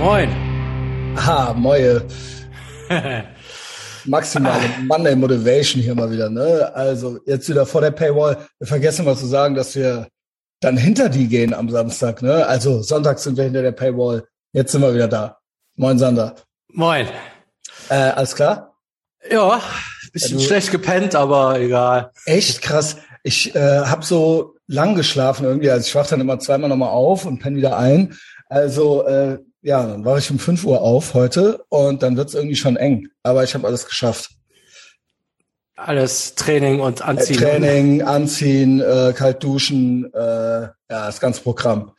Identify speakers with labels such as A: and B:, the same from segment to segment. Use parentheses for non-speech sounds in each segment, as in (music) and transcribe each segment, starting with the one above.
A: Moin.
B: Ah, Moje. (laughs) Maximale Monday Motivation hier mal wieder, ne? Also jetzt wieder vor der Paywall. Wir vergessen mal zu sagen, dass wir dann hinter die gehen am Samstag, ne? Also Sonntag sind wir hinter der Paywall. Jetzt sind wir wieder da. Moin, Sander.
A: Moin.
B: Äh, alles klar?
A: Ja, bisschen ja, schlecht gepennt, aber egal.
B: Echt krass. Ich äh, habe so lang geschlafen irgendwie. Also ich wach dann immer zweimal nochmal auf und penne wieder ein. Also äh, ja, dann war ich um 5 Uhr auf heute und dann wird's irgendwie schon eng. Aber ich habe alles geschafft.
A: Alles Training und Anziehen.
B: Äh, Training, Anziehen, äh, kalt duschen, äh, ja, das ganze Programm.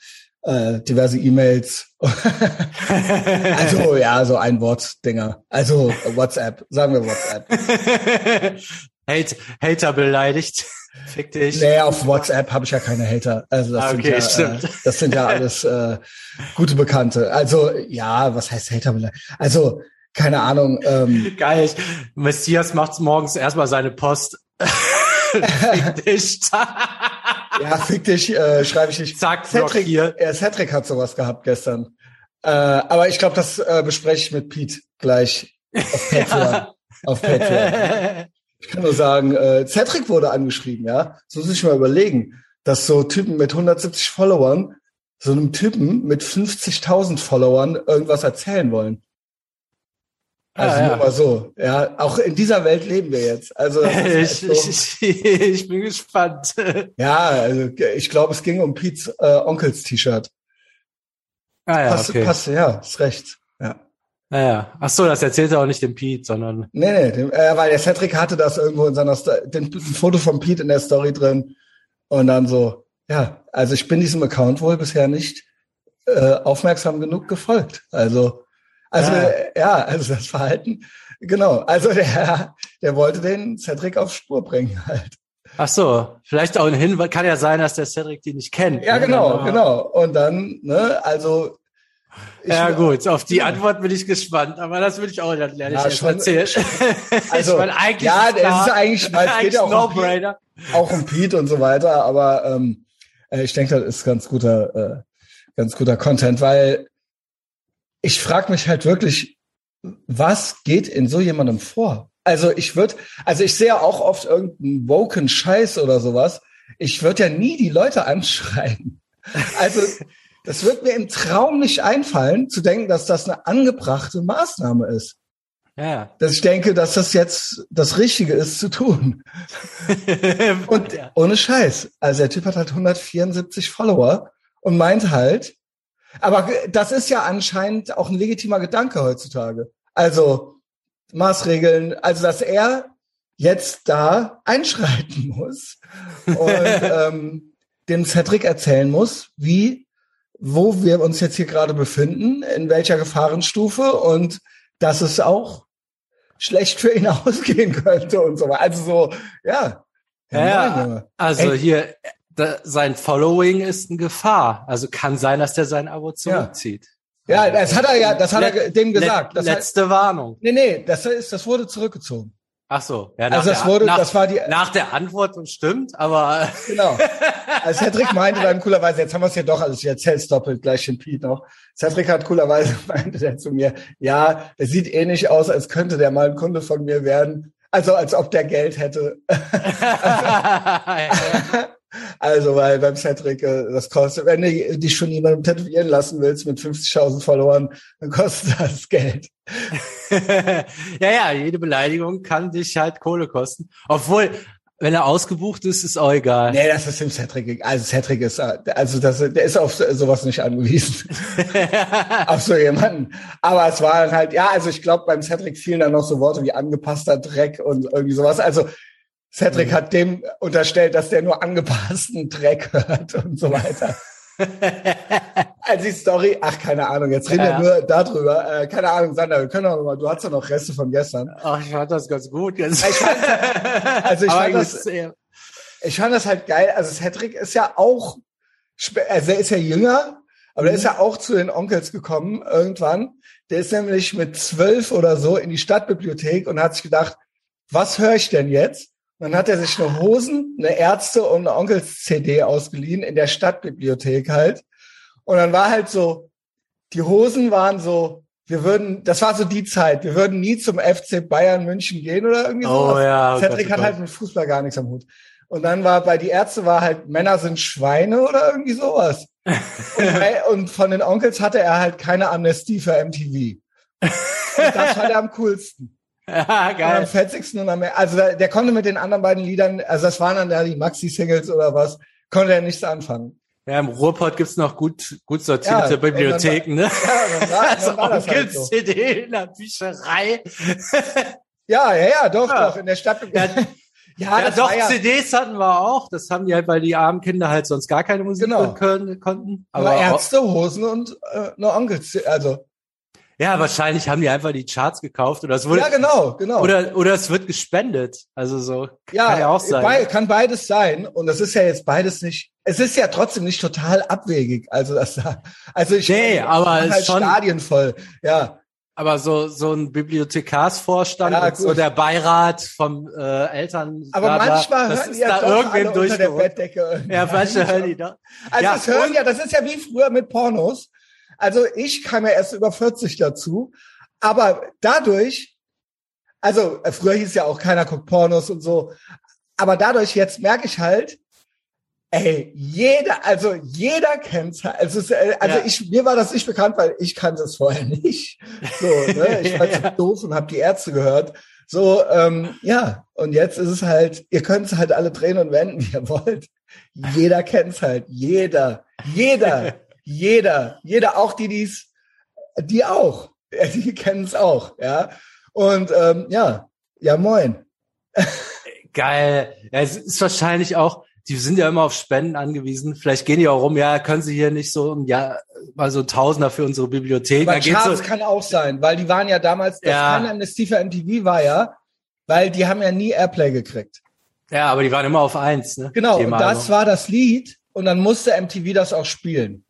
B: Äh, diverse E-Mails. (laughs) also ja, so ein Wort Dinger. Also WhatsApp, sagen wir WhatsApp. (laughs)
A: Hate, Hater beleidigt. (laughs) Fick dich.
B: Nee, auf WhatsApp habe ich ja keine Hater. Also das, okay, sind, ja, (laughs) äh, das sind ja alles äh, gute Bekannte. Also ja, was heißt Hater beleidigt? Also keine Ahnung. Ähm, (laughs)
A: Geil. Messias macht morgens erstmal seine Post. fick dich.
B: ja, fick dich, äh, schreibe ich nicht.
A: Zack, Cedric,
B: hier. Ja, Cedric hat sowas gehabt gestern. Äh, aber ich glaube, das äh, bespreche ich mit Pete gleich auf Patreon. ja. Auf Patreon. Ich kann nur sagen, äh, Cedric wurde angeschrieben, ja. Das muss ich mal überlegen, dass so Typen mit 170 Followern so einem Typen mit 50.000 Followern irgendwas erzählen wollen. Also ah, ja. nur mal so. Ja, auch in dieser Welt leben wir jetzt. Also (laughs)
A: ich, so. ich, ich, bin gespannt. (laughs)
B: Ja, also ich glaube, es ging um Pete's äh, Onkels T-Shirt.
A: Ah ja,
B: passt,
A: okay.
B: passt, ja, ist recht. Ja.
A: Naja, ach so, das erzählt er auch nicht dem Pete, sondern.
B: Nee, nee, dem, äh, weil der Cedric hatte das irgendwo in seiner Sto den, ein Foto von Pete in der Story drin und dann so, ja, also ich bin diesem Account wohl bisher nicht äh, aufmerksam genug gefolgt. Also, also ja. ja, also das Verhalten, genau. Also der, der wollte den Cedric auf Spur bringen halt.
A: Ach so, vielleicht auch ein Hinweis, kann ja sein, dass der Cedric die nicht kennt.
B: Ja, ne? genau, genau. Und dann, ne, also
A: ich ja gut, auf die Antwort bin ich gespannt, aber das will ich auch dann lerne ja, ich schon, erzählen. (laughs)
B: Also, ich meine, eigentlich ja, ist es ist eigentlich, weil es (laughs) geht ja auch, um Pete, auch um Pete und so weiter, aber ähm, äh, ich denke, das ist ganz guter, äh, ganz guter Content, weil ich frage mich halt wirklich, was geht in so jemandem vor? Also ich würde, also ich sehe auch oft irgendeinen woken Scheiß oder sowas. Ich würde ja nie die Leute anschreiben. Also (laughs) das wird mir im Traum nicht einfallen, zu denken, dass das eine angebrachte Maßnahme ist.
A: Ja.
B: Dass ich denke, dass das jetzt das Richtige ist zu tun. (laughs) und ja. ohne Scheiß. Also der Typ hat halt 174 Follower und meint halt, aber das ist ja anscheinend auch ein legitimer Gedanke heutzutage. Also Maßregeln, also dass er jetzt da einschreiten muss (laughs) und ähm, dem Cedric erzählen muss, wie wo wir uns jetzt hier gerade befinden, in welcher Gefahrenstufe und dass es auch schlecht für ihn (laughs) ausgehen könnte und so weiter. Also so, ja.
A: Ja, also Ey. hier, da, sein Following ist in Gefahr. Also kann sein, dass der sein Abo zurückzieht.
B: Ja, ja das hat er ja, das hat er dem gesagt.
A: Let, letzte
B: hat,
A: Warnung.
B: Nee, nee, das ist, das wurde zurückgezogen.
A: Ach so,
B: ja, also das wurde,
A: nach,
B: das war die
A: nach der Antwort und stimmt, aber (laughs)
B: genau. Also Cedric meinte dann coolerweise, jetzt haben wir es ja doch alles, ich erzähl's doppelt gleich den Pete noch. Cedric hat coolerweise (laughs) meinte der zu mir, ja, es sieht eh nicht aus, als könnte der mal ein Kunde von mir werden. Also als ob der Geld hätte. (laughs) also, also, weil beim Cedric, äh, das kostet, wenn du dich schon jemandem tätowieren lassen willst mit 50.000 Followern, dann kostet das Geld. (laughs)
A: ja, ja, jede Beleidigung kann dich halt Kohle kosten. Obwohl, wenn er ausgebucht ist, ist auch egal.
B: Nee, das ist dem Cedric. Also Cedric ist, also das, der ist auf sowas nicht angewiesen. (laughs) auf so jemanden. Aber es war halt, ja, also ich glaube, beim Cedric fielen dann noch so Worte wie angepasster Dreck und irgendwie sowas. Also Cedric mhm. hat dem unterstellt, dass der nur angepassten Dreck hört und so weiter. (laughs) also die Story, ach, keine Ahnung, jetzt reden ja. wir nur darüber. Äh, keine Ahnung, Sander, wir können auch noch mal, du hast ja noch Reste von gestern.
A: Ach, ich fand das ganz gut. Jetzt.
B: Ich fand, also ich fand, das, ich fand das halt geil. Also Cedric ist ja auch, also er ist ja jünger, aber mhm. er ist ja auch zu den Onkels gekommen irgendwann. Der ist nämlich mit zwölf oder so in die Stadtbibliothek und hat sich gedacht, was höre ich denn jetzt? Dann hat er sich eine Hosen, eine Ärzte und eine Onkels-CD ausgeliehen in der Stadtbibliothek halt. Und dann war halt so, die Hosen waren so, wir würden, das war so die Zeit, wir würden nie zum FC Bayern München gehen oder irgendwie
A: Oh
B: sowas.
A: ja, oh
B: Cedric
A: Gott,
B: hat
A: oh
B: halt mit Fußball gar nichts am Hut. Und dann war bei die Ärzte war halt Männer sind Schweine oder irgendwie sowas. und, (laughs) bei- und von den Onkels hatte er halt keine Amnestie für MTV. Und das war der am coolsten. (laughs)
A: Ja,
B: Und am
A: geil.
B: fetzigsten und am, also der, der konnte mit den anderen beiden Liedern, also das waren dann ja die Maxi-Singles oder was, konnte er nichts anfangen.
A: Ja, im Ruhrpott gibt's noch gut, gut sortierte
B: Ja,
A: Bibliotheken, ne?
B: Ja, dann war,
A: Also (laughs)
B: dann das halt so.
A: CD in der Bücherei.
B: Ja, ja, ja, doch,
A: Ja.
B: doch, in der Stadt.
A: Ja, (laughs)
B: Ja,
A: ja, doch,
B: ja
A: CDs hatten wir auch. Das haben die halt, weil die armen Kinder halt sonst gar keine Musik
B: Genau.
A: hören können, konnten.
B: aber
A: Aber
B: Ärzte, Hosen und äh, nur Onkels. Also,
A: ja, wahrscheinlich haben die einfach die Charts gekauft oder es wurde,
B: ja, genau, genau.
A: oder, oder es wird gespendet. Also so,
B: ja,
A: kann ja auch sein.
B: Bei, kann beides sein. Und das ist ja jetzt beides nicht, es ist ja trotzdem nicht total abwegig. Also, das, also ich,
A: Nee, aber es
B: halt
A: schon-
B: Stadien voll. Ja,
A: Aber so, so ein Bibliothekarsvorstand
B: Ja,
A: so der Beirat vom äh, Eltern.
B: aber
A: bla,
B: manchmal
A: das
B: hören die ja
A: da irgendwem
B: unter der. Bettdecke.
A: Ja, manche hören die doch.
B: Also
A: Ja,
B: es hören ja, das ist ja wie früher mit Pornos. Also ich kam ja erst über 40 dazu, aber dadurch, also früher hieß ja auch keiner guckt Pornos und so, aber dadurch jetzt merke ich halt, ey, jeder, also jeder kennt's. halt. Also, es, äh, also
A: Ja.
B: ich, mir war das nicht bekannt, weil ich kannte es vorher nicht. So, ne? (laughs) Ich war
A: Ja.
B: doof und habe die Ärzte gehört. So, ähm, ja, und jetzt ist es halt, ihr könnt es halt alle drehen und wenden, wie ihr wollt. Jeder kennt's halt. Jeder. Jeder. Jeder. Jeder, auch die, die's, die auch. (laughs) Die kennen's auch, ja. Und ähm, ja, ja, moin. (laughs)
A: Geil. Ja, es ist wahrscheinlich auch, die sind ja immer auf Spenden angewiesen. Vielleicht gehen die auch rum, ja, können sie hier nicht so, ja, mal so ein Tausender für unsere Bibliothek.
B: Aber Charts
A: so,
B: kann auch sein, weil die waren ja damals, das
A: Ja.
B: keine Amnestie für MTV war ja, weil die haben ja nie Airplay gekriegt.
A: ja, aber die waren immer auf eins, ne?
B: Genau, und das
A: Album.
B: war das Lied und dann musste MTV das auch spielen.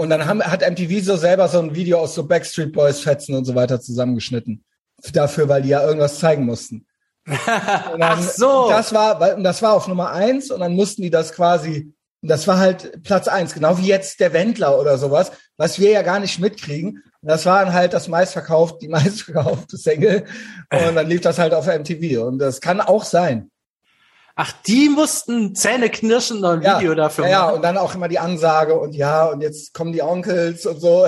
B: Und dann haben, hat MTV so selber so ein Video aus so Backstreet Boys Fetzen und so weiter zusammengeschnitten. Dafür, weil die ja irgendwas zeigen mussten. (laughs) Und dann,
A: Ach so.
B: Das war, das war auf Nummer eins und dann mussten die das quasi, das war halt Platz eins, genau wie jetzt der Wendler oder sowas, was wir ja gar nicht mitkriegen. Und das war dann halt das meistverkauft, die (laughs) meistverkaufte Single. Und dann lief das halt auf MTV. Und das kann auch sein.
A: Ach, die mussten Zähne knirschen und ein
B: Ja,
A: Video dafür
B: ja, ja,
A: machen.
B: und dann auch immer die Ansage und ja, und jetzt kommen die Onkels und so.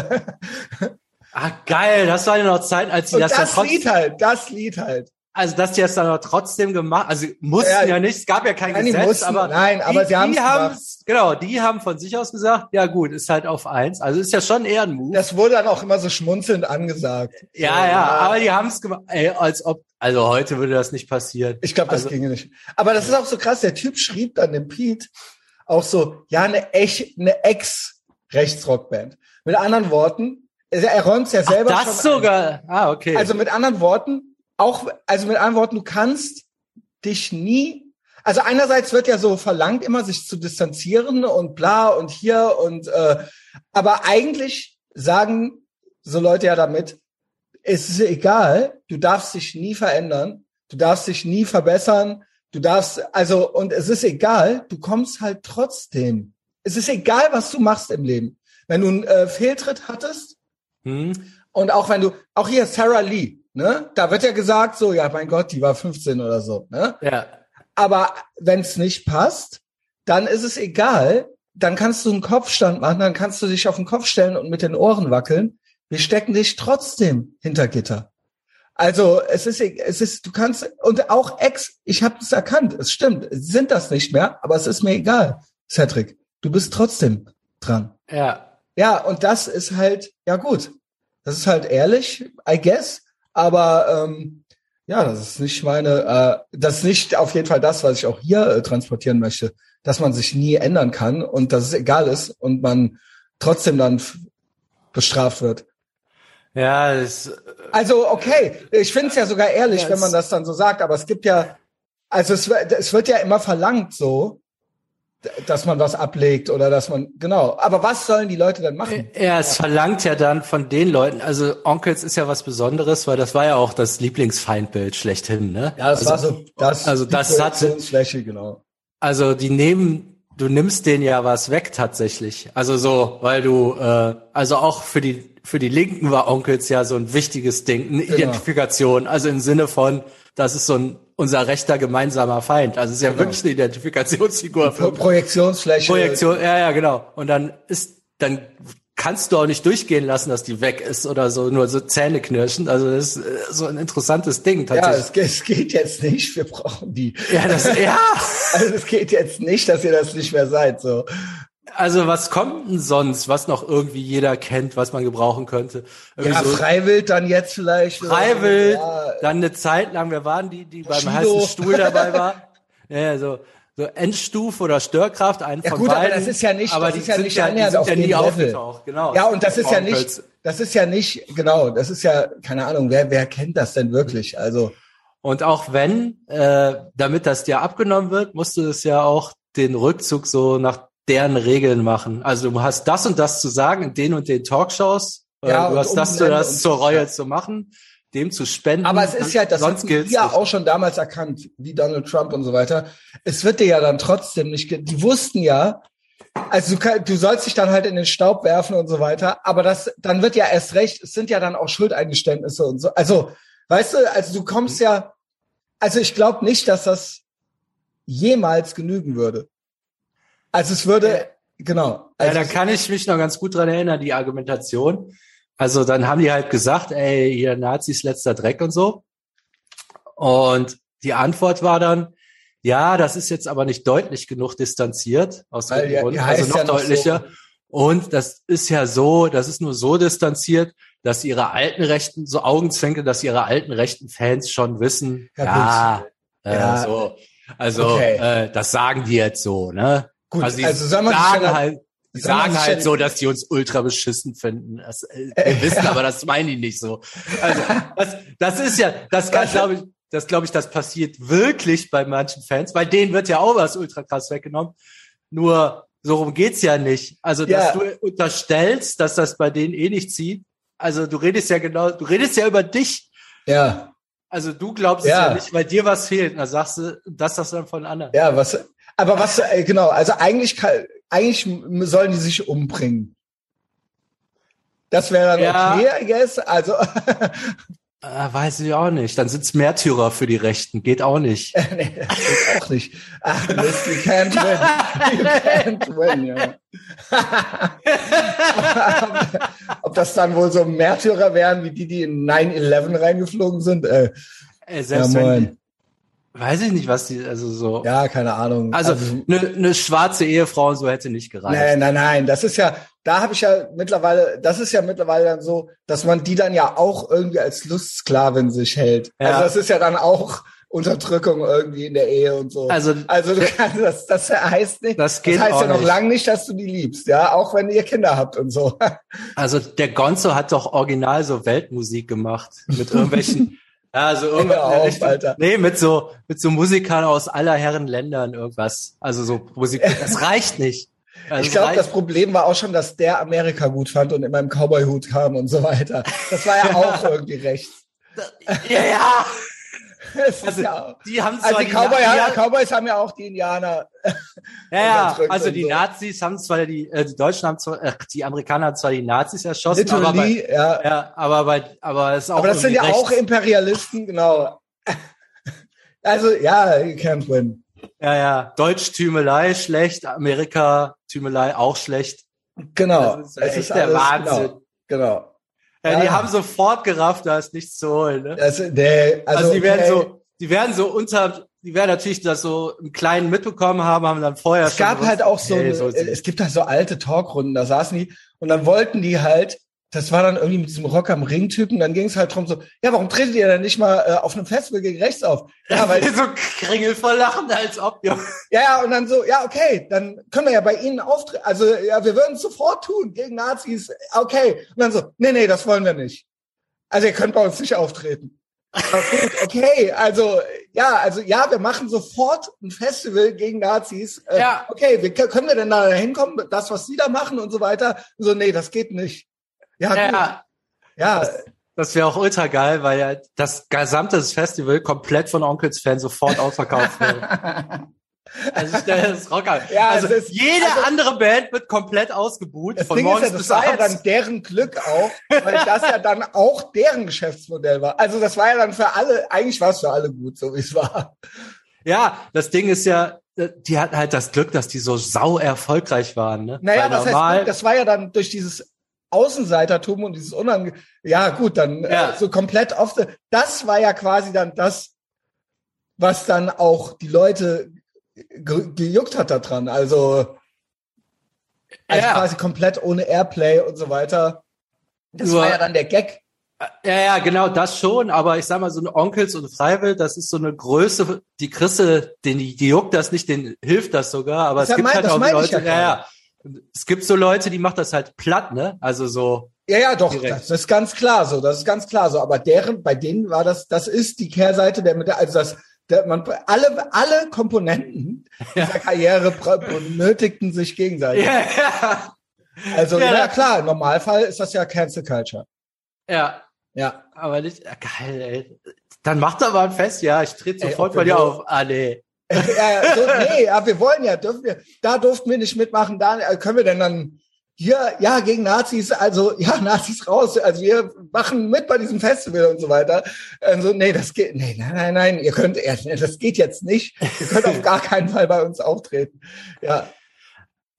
A: Ah, geil, das war ja noch Zeit, als
B: Und
A: das,
B: das,
A: trotzdem,
B: Lied halt, das Lied halt.
A: Also dass die das dann trotzdem gemacht, also mussten
B: Ja,
A: ja, nicht, es gab ja kein
B: nein,
A: Gesetz,
B: mussten,
A: aber
B: nein, aber
A: die,
B: sie
A: haben
B: gemacht.
A: genau, die haben von sich aus gesagt, ja gut, ist halt auf eins, also ist ja schon eher ein Move.
B: Das wurde dann auch immer so schmunzelnd angesagt.
A: ja, ja, aber die haben es gemacht, ey, als ob, also heute würde das nicht passieren.
B: Ich glaube, das
A: Also-
B: ginge nicht. Aber das ist auch so krass. Der Typ schrieb dann dem Pete auch so, ja, eine echt, eine Ex-Rechtsrockband. Mit anderen Worten, er räumt es ja
A: Ach,
B: selber
A: das
B: schon ein.
A: sogar, ah okay.
B: Also mit anderen Worten, auch, also mit anderen Worten, du kannst dich nie, also einerseits wird ja so verlangt, immer sich zu distanzieren und bla und hier und, äh, aber eigentlich sagen so Leute ja damit, es ist egal, du darfst dich nie verändern, du darfst dich nie verbessern, du darfst, also, und es ist egal, du kommst halt trotzdem. Es ist egal, was du machst im Leben. Wenn du einen äh, Fehltritt hattest,
A: hm?
B: und auch wenn du, auch hier Sarah Lee, ne? Da wird ja gesagt, so, ja, mein Gott, die war 15 oder so, ne?
A: Ja,
B: Aber wenn es nicht passt, dann ist es egal. Dann kannst du einen Kopfstand machen, dann kannst du dich auf den Kopf stellen und mit den Ohren wackeln. Wir stecken dich trotzdem hinter Gitter. Also es ist, es ist, du kannst und auch Ex, ich habe es erkannt, es stimmt, sind das nicht mehr, aber es ist mir egal, Cedric, du bist trotzdem dran.
A: ja.
B: Ja, und das ist halt, ja gut, das ist halt ehrlich, I guess, aber ähm, ja, das ist nicht meine, äh, das ist nicht auf jeden Fall das, was ich auch hier äh, transportieren möchte, dass man sich nie ändern kann und dass es egal ist und man trotzdem dann bestraft wird.
A: Ja, das,
B: Also okay, ich finde es ja sogar ehrlich,
A: Ja,
B: wenn man das dann so sagt, aber es gibt ja, also es, wird- es wird ja immer verlangt so, dass man was ablegt oder dass man, genau. Aber was sollen die Leute denn machen?
A: Ja, es verlangt ja dann von den Leuten, also Onkels ist ja was Besonderes, weil das war ja auch das Lieblingsfeindbild schlechthin, ne?
B: Ja, das
A: also,
B: war so, das,
A: also das hat-
B: Projektionsfläche, genau.
A: Also die nehmen, du nimmst denen ja was weg tatsächlich. Also so, weil du, äh, also auch für die für die Linken war Onkels ja so ein wichtiges Ding, eine genau. Identifikation, also im Sinne von, das ist so ein unser rechter gemeinsamer Feind. Also es ist ja genau. wirklich eine Identifikationsfigur.
B: Für Projektionsfläche.
A: Projektion, ja, ja, genau. Und dann ist, dann kannst du auch nicht durchgehen lassen, dass die weg ist oder so, nur so Zähne knirschen. Also das ist äh, so ein interessantes Ding
B: tatsächlich. Ja, es, es geht jetzt nicht, wir brauchen die.
A: Ja, das, ja. (laughs)
B: also es geht jetzt nicht, dass ihr das nicht mehr seid, so.
A: Also was kommt denn sonst, was noch irgendwie jeder kennt, was man gebrauchen könnte?
B: Irgendwie ja, so Freiwild dann jetzt vielleicht.
A: Freiwild, ja. dann eine Zeit lang, wer waren die, die beim Shido. heißen Stuhl dabei (laughs) war? ja, so, so Endstufe oder Störkraft, einen ja, von gut, beiden.
B: Aber das ist ja nicht, aber das ist ja nicht ja, annähernd auf ja nie aufgetaucht. Genau. Ja, und das ist ja nicht, das ist ja nicht, genau, das ist ja, keine Ahnung, wer, wer kennt das denn wirklich? Also.
A: Und auch wenn, äh, damit das dir abgenommen wird, musst du es ja auch den Rückzug so nach deren Regeln machen. Also du hast das und das zu sagen in den und den Talkshows. Äh, ja, du hast das, du das zur Reue zu machen, dem zu spenden.
B: Aber es ist ja, das sonst haben ja auch schon damals erkannt, wie Donald Trump und so weiter. Es wird dir ja dann trotzdem nicht, die wussten ja, also du, du sollst dich dann halt in den Staub werfen und so weiter, aber das, dann wird ja erst recht, es sind ja dann auch Schuldeingeständnisse und so. Also, weißt du, also du kommst ja, also ich glaube nicht, dass das jemals genügen würde. Also es würde, genau.
A: Also ja, da kann ich mich noch ganz gut dran erinnern, die Argumentation. Also dann haben die halt gesagt, ey, hier Nazis letzter Dreck und so. Und die Antwort war dann, ja, das ist jetzt aber nicht deutlich genug distanziert aus dem ja, Grund, also noch ja deutlicher. So. Und das ist ja so, das ist nur so distanziert, dass ihre alten rechten, so Augenzwinke, dass ihre alten rechten Fans schon wissen, ja, ja, äh, ja. so. Also okay. äh, das sagen die jetzt so, ne? Gut, also, also sagen, sagen halt, die sagen halt so, dass die uns ultra beschissen finden. Das, äh, wir (laughs) wissen, aber das meinen die nicht so. Also das, das ist ja, das kann, glaube ich, das glaube ich, das passiert wirklich bei manchen Fans. Bei denen wird ja auch was ultra krass weggenommen. Nur so rum geht's ja nicht. Also dass ja. du unterstellst, dass das bei denen eh nicht zieht. Also du redest ja genau, du redest ja über dich.
B: Ja.
A: Also du glaubst ja. es ja nicht, weil dir was fehlt. dann sagst du, das das dann von anderen.
B: Ja, was aber was, äh, genau, also eigentlich, kann, eigentlich sollen die sich umbringen. Das wäre dann ja. okay, I guess. Also.
A: Äh, (laughs) weiß ich auch nicht. Dann sind's Märtyrer für die Rechten. Geht auch nicht. (laughs)
B: nee, das geht auch nicht. Ach, Mist, you can't win. You can't win, ja. (laughs) Ob das dann wohl so Märtyrer wären, wie die, die in 9-11 reingeflogen sind? Äh,
A: äh selbst ja, wenn, Weiß ich nicht, was die, also so.
B: Ja, keine Ahnung.
A: Also, eine also, ne schwarze Ehefrau und so hätte nicht gereicht.
B: Nein, nein, nein. Das ist ja, da habe ich ja mittlerweile, das ist ja mittlerweile dann so, dass man die dann ja auch irgendwie als Lustsklavin sich hält. Ja. Also das ist ja dann auch Unterdrückung irgendwie in der Ehe und so.
A: Also,
B: also du kannst, das, das heißt nicht,
A: das, geht
B: das heißt ja noch lange nicht, dass du die liebst, ja, auch wenn ihr Kinder habt und so.
A: Also der Gonzo hat doch original so Weltmusik gemacht mit irgendwelchen (laughs) also irgendwas. Auf, Richtung, Alter. Nee, mit so, mit so Musikern aus aller Herren Ländern irgendwas. Also so Musik, das reicht nicht.
B: Also ich glaube, das Problem war auch schon, dass der Amerika gut fand und in meinem Cowboy-Hut kam und so weiter. Das war ja auch (laughs) irgendwie rechts.
A: Ja, ja. (laughs) Also, ja die haben
B: zwar also die, Cowboy, die, ja, Cowboys haben ja auch die Indianer. (laughs)
A: Ja, ja. Also die so. Nazis haben zwar die, äh, die Deutschen haben zwar, äh, die Amerikaner haben zwar die Nazis erschossen,
B: Literally,
A: aber
B: bei, ja.
A: ja, aber bei, aber es ist auch.
B: Aber das sind ja rechts. auch Imperialisten, genau. (laughs) Also ja, you can't win.
A: Ja, ja. Deutsch-Tümelei schlecht, Amerika-Tümelei auch schlecht.
B: Genau.
A: Das ist, es ist der alles, Wahnsinn.
B: Genau. genau.
A: Ja, die haben sofort gerafft, da ist nichts zu holen. Ne?
B: Das, nee, also,
A: also die werden so, die werden so unter, die werden natürlich das so im Kleinen mitbekommen haben, haben dann vorher
B: es gab halt auch so, hey, so es gibt halt so alte Talkrunden, da saßen die und dann wollten die halt das war dann irgendwie mit diesem Rock am Ring-Typen. Dann ging es halt drum so, ja, warum tretet ihr denn nicht mal äh, auf einem Festival gegen rechts auf?
A: Ja, (laughs) weil so kringel voll lachen, als ob.
B: Ja. ja, und dann so, ja, okay, dann können wir ja bei Ihnen auftreten. Also ja, wir würden es sofort tun gegen Nazis. Okay. Und dann so, nee, nee, das wollen wir nicht. Also ihr könnt bei uns nicht auftreten. gut, (laughs) okay, also ja, also ja, wir machen sofort ein Festival gegen Nazis.
A: Äh, ja.
B: Okay, wir, können wir denn da hinkommen, das, was Sie da machen und so weiter? So, nee, das geht nicht.
A: Ja, ja. ja. Das, das wäre auch ultra geil, weil ja das gesamte Festival komplett von Onkels Fans sofort ausverkauft wird. (laughs) Also ich stelle das Rocker. Ja, also ist, jede also, andere Band wird komplett ausgebucht von Ding morgens
B: ist ja, das war ja dann deren Glück auch, weil das ja dann auch deren Geschäftsmodell war. Also das war ja dann für alle, eigentlich war es für alle gut, so wie es war.
A: Ja, das Ding ist ja, äh, die hatten halt das Glück, dass die so sau erfolgreich waren. Ne?
B: Naja, Weil normal heißt, das war ja dann durch dieses Außenseitertum und dieses Unange ja gut, dann äh, ja. Äh, so komplett oft. Das war ja quasi dann das, was dann auch die Leute ge gejuckt hat da dran. Also, also ja. quasi komplett ohne Airplay und so weiter. Das Nur, war ja dann der Gag.
A: Ja, ja, genau, das schon, aber ich sag mal, so ein Onkels und Freiwild, das ist so eine Größe, die Chrisse, den, die, die juckt das nicht, den hilft das sogar, aber das es gibt mein, halt auch Leute, ja, ja, es gibt so Leute, die macht das halt platt, ne? Also so.
B: Ja, ja, doch, direkt. das ist ganz klar so, das ist ganz klar so, aber deren, bei denen war das, das ist die Kehrseite der mit der, also das, der, man, alle, alle Komponenten ja. dieser Karriere benötigten sich gegenseitig. Ja, ja. Also, ja, ja klar, im Normalfall ist das ja Cancel Culture.
A: Ja. Ja. Aber nicht, geil, ey. Dann macht er mal ein Fest, ja, ich trete sofort bei dir auf. Ah, nee
B: ja, so, nee, ja, wir wollen ja, dürfen wir, da durften wir nicht mitmachen, da äh, können wir denn dann hier, ja, gegen Nazis, also ja, (laughs) Nazis raus, also wir machen mit bei diesem Festival und so weiter. Also, nee, das geht, nee, nein, nein, nein, ihr könnt, das geht jetzt nicht. Ihr könnt auf (laughs) gar keinen Fall bei uns auftreten. Ja.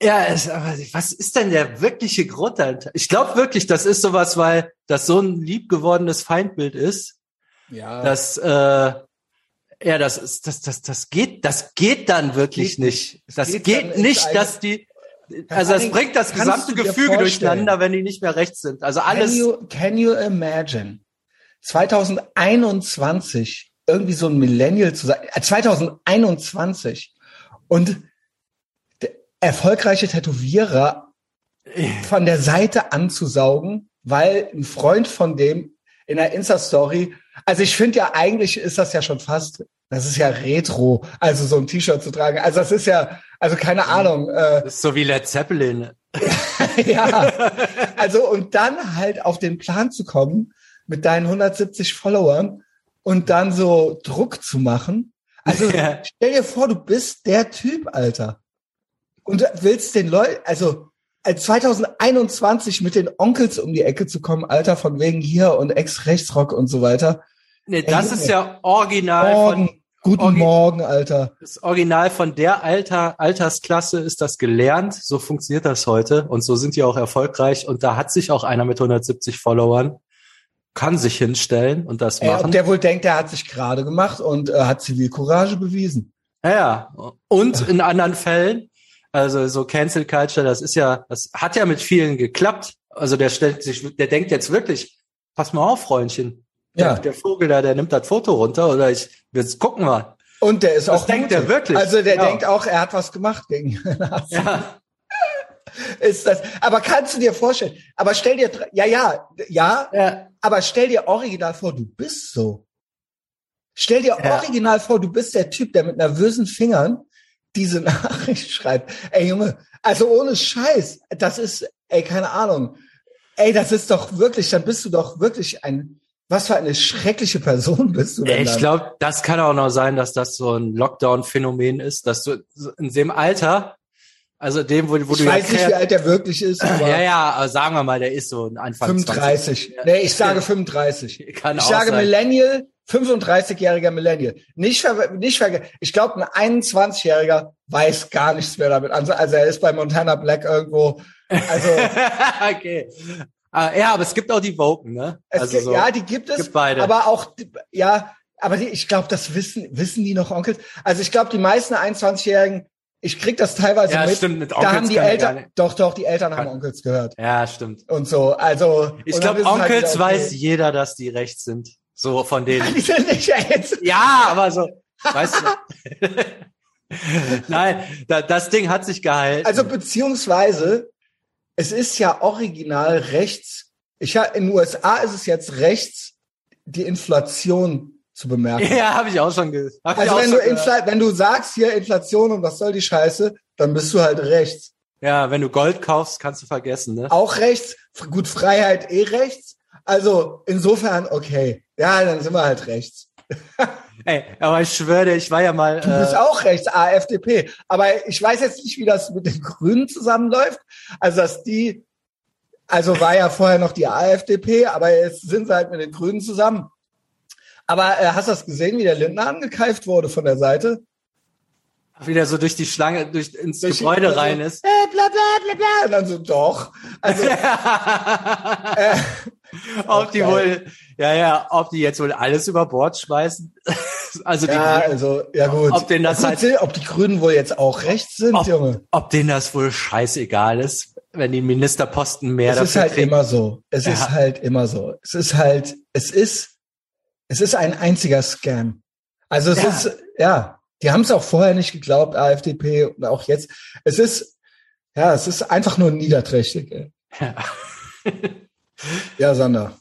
A: Ja, es, aber was ist denn der wirkliche Grund? Ich glaube wirklich, das ist sowas, weil das so ein liebgewordenes Feindbild ist, ja. dass äh, ja, das ist, das, das, das geht, das geht dann wirklich geht nicht. Das geht, geht nicht, dass die, also es bringt das gesamte Gefüge durcheinander, wenn die nicht mehr rechts sind. Also alles.
B: Can you, can you imagine? 2021 irgendwie so ein Millennial zu sein, äh, 2021 und erfolgreiche Tätowierer (laughs) von der Seite anzusaugen, weil ein Freund von dem in der Insta-Story also ich finde ja, eigentlich ist das ja schon fast, das ist ja Retro, also so ein T-Shirt zu tragen. Also das ist ja, also keine Ahnung. Äh,
A: so wie Led Zeppelin. (laughs)
B: ja, also und dann halt auf den Plan zu kommen mit deinen 170 Followern und dann so Druck zu machen. Also ja. stell dir vor, du bist der Typ, Alter. Und willst den Leuten, also als 2021 mit den Onkels um die Ecke zu kommen, Alter, von wegen hier und Ex-Rechtsrock und so weiter.
A: Nee, das Ey, ist ja original
B: morgen, von. Guten Orgi Morgen, Alter.
A: Das Original von der Alter, Altersklasse ist das gelernt. So funktioniert das heute. Und so sind die auch erfolgreich. Und da hat sich auch einer mit 170 Followern kann sich hinstellen und das machen. Ey,
B: der wohl denkt, er hat sich gerade gemacht und äh, hat Zivilcourage bewiesen.
A: Ja, ja. Und in anderen Fällen also so Cancel Culture, das ist ja, das hat ja mit vielen geklappt. Also der stellt sich, der denkt jetzt wirklich, pass mal auf, Freundchen. Ja. Der, der Vogel da, der nimmt das Foto runter oder ich, jetzt gucken wir.
B: Und der ist
A: das
B: auch.
A: denkt er wirklich.
B: Also der ja. denkt auch, er hat was gemacht gegen Ja. (laughs) ist das. Aber kannst du dir vorstellen? Aber stell dir, ja, ja, ja, ja. aber stell dir original vor, du bist so. Stell dir ja. original vor, du bist der Typ, der mit nervösen Fingern diese (laughs) Nachricht schreibt. Ey Junge, also ohne Scheiß, das ist, ey, keine Ahnung. Ey, das ist doch wirklich, dann bist du doch wirklich ein, was für eine schreckliche Person bist du denn
A: Ich glaube, das kann auch noch sein, dass das so ein Lockdown-Phänomen ist, dass du in dem Alter, also dem, wo, wo
B: ich
A: du
B: weiß ja nicht, wie alt der wirklich ist. (laughs)
A: Ja, ja, sagen wir mal, der ist so ein Anfang
B: 35. 20. Nee, ich sage (laughs) 35. Kann ich sage sein. Millennial, 35-jähriger Millennial. Nicht, ver nicht vergessen. Ich glaube, ein 21-jähriger weiß gar nichts mehr damit. Also, also er ist bei Montana Black irgendwo. Also (laughs)
A: okay. Uh, ja, aber es gibt auch die Woken, ne?
B: Also gibt, so, ja, die gibt es. Gibt beide. Aber auch, ja, aber die, ich glaube, das wissen, wissen die noch Onkels. Also ich glaube, die meisten 21-Jährigen, ich krieg das teilweise
A: ja,
B: mit.
A: Stimmt, mit
B: Onkels da haben die Eltern, doch, doch, die Eltern haben Onkels gehört.
A: Ja, stimmt.
B: Und so, also.
A: Ich glaube, halt Onkels halt okay. weiß jeder, dass die rechts sind. So von
B: jetzt.
A: Ja, aber so, weißt du. (laughs) Nein, da, das Ding hat sich gehalten.
B: Also beziehungsweise, es ist ja original rechts. Ich in den USA ist es jetzt rechts, die Inflation zu bemerken.
A: Ja, habe ich auch schon
B: gesagt. Also wenn du, Infl wenn du sagst hier Inflation und was soll die Scheiße, dann bist du halt rechts.
A: Ja, wenn du Gold kaufst, kannst du vergessen, ne?
B: Auch rechts. Gut, Freiheit eh rechts. Also insofern, okay. Ja, dann sind wir halt rechts. (laughs)
A: Ey, aber ich schwöre, ich war ja mal.
B: Du bist äh, auch rechts, AfDP. Aber ich weiß jetzt nicht, wie das mit den Grünen zusammenläuft. Also, dass die, also war ja vorher noch die AfDP, aber jetzt sind sie halt mit den Grünen zusammen. Aber äh, hast du das gesehen, wie der Lindner angekeift wurde von der Seite?
A: Wieder so durch die Schlange, durch ins durch Gebäude die, rein ist. Äh,
B: bla, bla, bla, bla. Und dann so, doch. Also, (laughs)
A: äh, (laughs) ob die geil. wohl, ja, ja, ob die jetzt wohl alles über Bord schmeißen. (laughs)
B: also die ja, Grünen, also, ja gut.
A: Ob, denen das
B: halt, ob die Grünen wohl jetzt auch rechts sind,
A: ob,
B: Junge.
A: Ob denen das wohl scheißegal ist, wenn die Ministerposten mehr
B: Es ist halt kriegen. immer so. Es ja. ist halt immer so. Es ist halt, es ist, es ist ein einziger Scam. Also es ja. ist, ja, die haben es auch vorher nicht geglaubt, AfDP und auch jetzt. Es ist, ja, es ist einfach nur niederträchtig. Ey. Ja. (laughs) ja, Sander.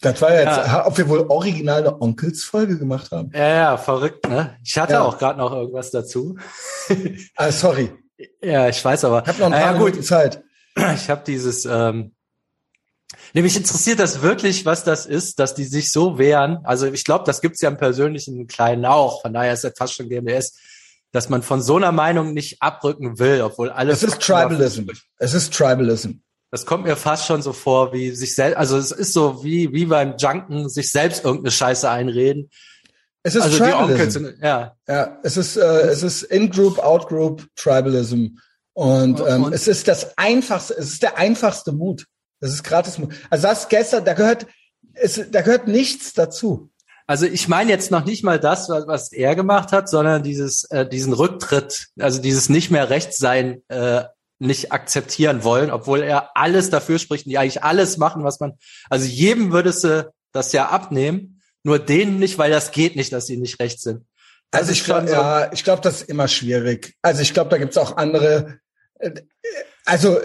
B: Das war jetzt, ja. ob wir wohl original eine Onkels-Folge gemacht haben.
A: Ja, ja, verrückt, ne? Ich hatte ja. auch gerade noch irgendwas dazu.
B: ah, sorry.
A: Ja, ich weiß aber.
B: Ich habe noch ein paar ja, Minuten Zeit.
A: Ich habe dieses, ähm, nämlich interessiert das wirklich, was das ist, dass die sich so wehren. Also ich glaube, das gibt's ja im persönlichen Kleinen auch. Von daher ist das fast schon GMS, dass man von so einer Meinung nicht abrücken will, obwohl alles.
B: Es ist Tribalism. Es ist Tribalism.
A: Das kommt mir fast schon so vor, wie sich selbst, also es ist so wie, wie beim Junken sich selbst irgendeine Scheiße einreden.
B: Es ist also Tribalism. Sind, ja. ja, es ist, äh, es ist In-Group, Out-Group Tribalism. Und, ähm, und es ist das einfachste, es ist der einfachste Mut. Das ist gratis Mut. Also das gestern, da gehört, es, da gehört nichts dazu.
A: Also ich meine jetzt noch nicht mal das, was, was er gemacht hat, sondern dieses, äh, diesen Rücktritt, also dieses nicht mehr rechts sein äh, nicht akzeptieren wollen, obwohl er alles dafür spricht die eigentlich alles machen, was man, also jedem würdest du das ja abnehmen, nur denen nicht, weil das geht nicht, dass sie nicht recht sind.
B: Das also ich glaube, so, ja, ich glaube, das ist immer schwierig. Also ich glaube, da gibt's auch andere, äh, also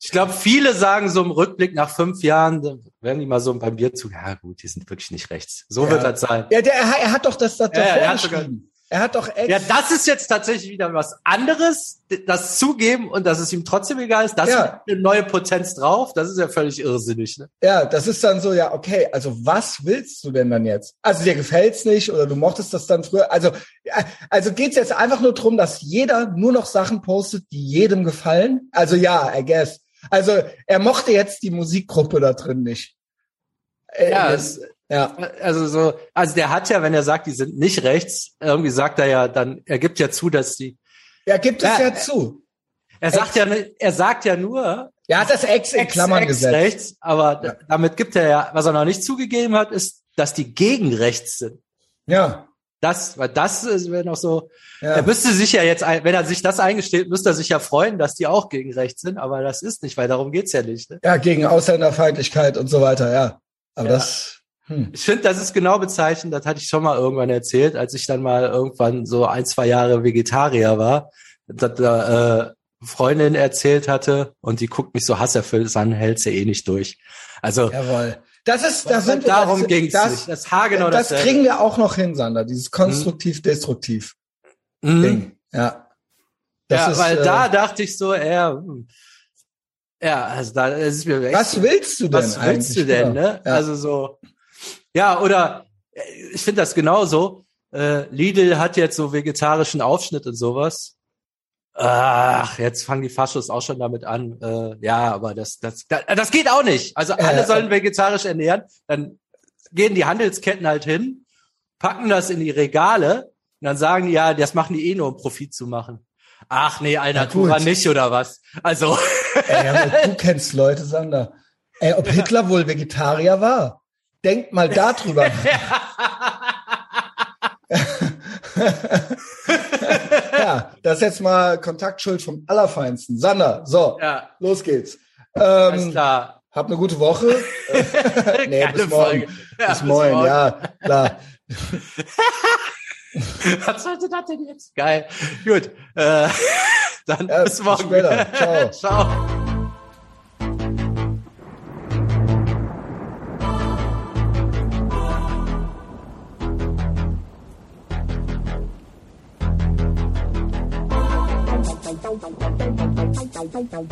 A: ich glaube, viele sagen so im Rückblick nach fünf Jahren, werden die mal so beim Bier zu, ja gut, die sind wirklich nicht rechts. So ja. wird das sein.
B: Ja, der, er hat doch das da ja, hat sogar, er hat doch
A: echt. Ja, das ist jetzt tatsächlich wieder was anderes, das zugeben und dass es ihm trotzdem egal ist. Das ja. eine neue Potenz drauf. Das ist ja völlig irrsinnig. Ne?
B: Ja, das ist dann so, ja, okay, also was willst du denn dann jetzt? Also dir gefällt's nicht oder du mochtest das dann früher. Also, also geht's jetzt einfach nur drum, dass jeder nur noch Sachen postet, die jedem gefallen? Also ja, I guess. Also er mochte jetzt die Musikgruppe da drin nicht.
A: Äh, ja, es, ja, also so, also der hat ja, wenn er sagt, die sind nicht rechts, irgendwie sagt er ja, dann er gibt ja zu, dass die.
B: Er gibt es ja, ja zu.
A: Er sagt Ex. ja, er sagt ja nur.
B: Hat das Ex in Klammern Ex, gesetzt.
A: Rechts, aber ja. damit gibt er ja, was er noch nicht zugegeben hat, ist, dass die gegen rechts sind.
B: Ja.
A: Das, weil das wäre noch so. Ja. Er müsste sich ja jetzt, wenn er sich das eingesteht, müsste er sich ja freuen, dass die auch gegen rechts sind, aber das ist nicht, weil darum geht's ja nicht. Ne?
B: Ja, gegen Ausländerfeindlichkeit und so weiter, ja. Aber ja. das
A: hm. Ich finde, das ist genau bezeichnend, das hatte ich schon mal irgendwann erzählt, als ich dann mal irgendwann so ein, zwei Jahre Vegetarier war, dass da äh, Freundin erzählt hatte und die guckt mich so hasserfüllt an, hält sie eh nicht durch. Also
B: Jawohl. Das ist, das sind
A: darum das, ging's das, nicht.
B: Das haargenau das dasselbe. kriegen wir auch noch hin, Sander. Dieses konstruktiv-destruktiv mhm. Ding. Ja.
A: Das ja, ist, weil äh, da dachte ich so, eher, ja, also da ist mir
B: weg. Was willst du denn?
A: Was willst du denn, ne? Ja. Also so, ja, oder äh, ich finde das genauso. Äh, Lidl hat jetzt so vegetarischen Aufschnitt und sowas. Ach, jetzt fangen die Faschos auch schon damit an. Äh, ja, aber das, das, das, das geht auch nicht. Also alle sollen vegetarisch ernähren. Dann gehen die Handelsketten halt hin, packen das in die Regale und dann sagen die, ja, das machen die eh nur, um Profit zu machen. Ach nee, Alnatura nicht, oder was? Also.
B: Ey, aber du kennst Leute, Sander. Ey, ob Hitler wohl Vegetarier war? Denkt mal darüber. (laughs) (laughs) ja, das ist jetzt mal Kontaktschuld vom Allerfeinsten. Sander, so, ja. los geht's. Ähm, Alles klar. Hab eine gute Woche. (laughs) nee, bis morgen. Ja, bis, bis morgen, morgen, ja, klar.
A: Was sollte das denn jetzt? Geil. Gut. Äh, dann ja, bis morgen. Bis später. Ciao. Ciao.
B: don't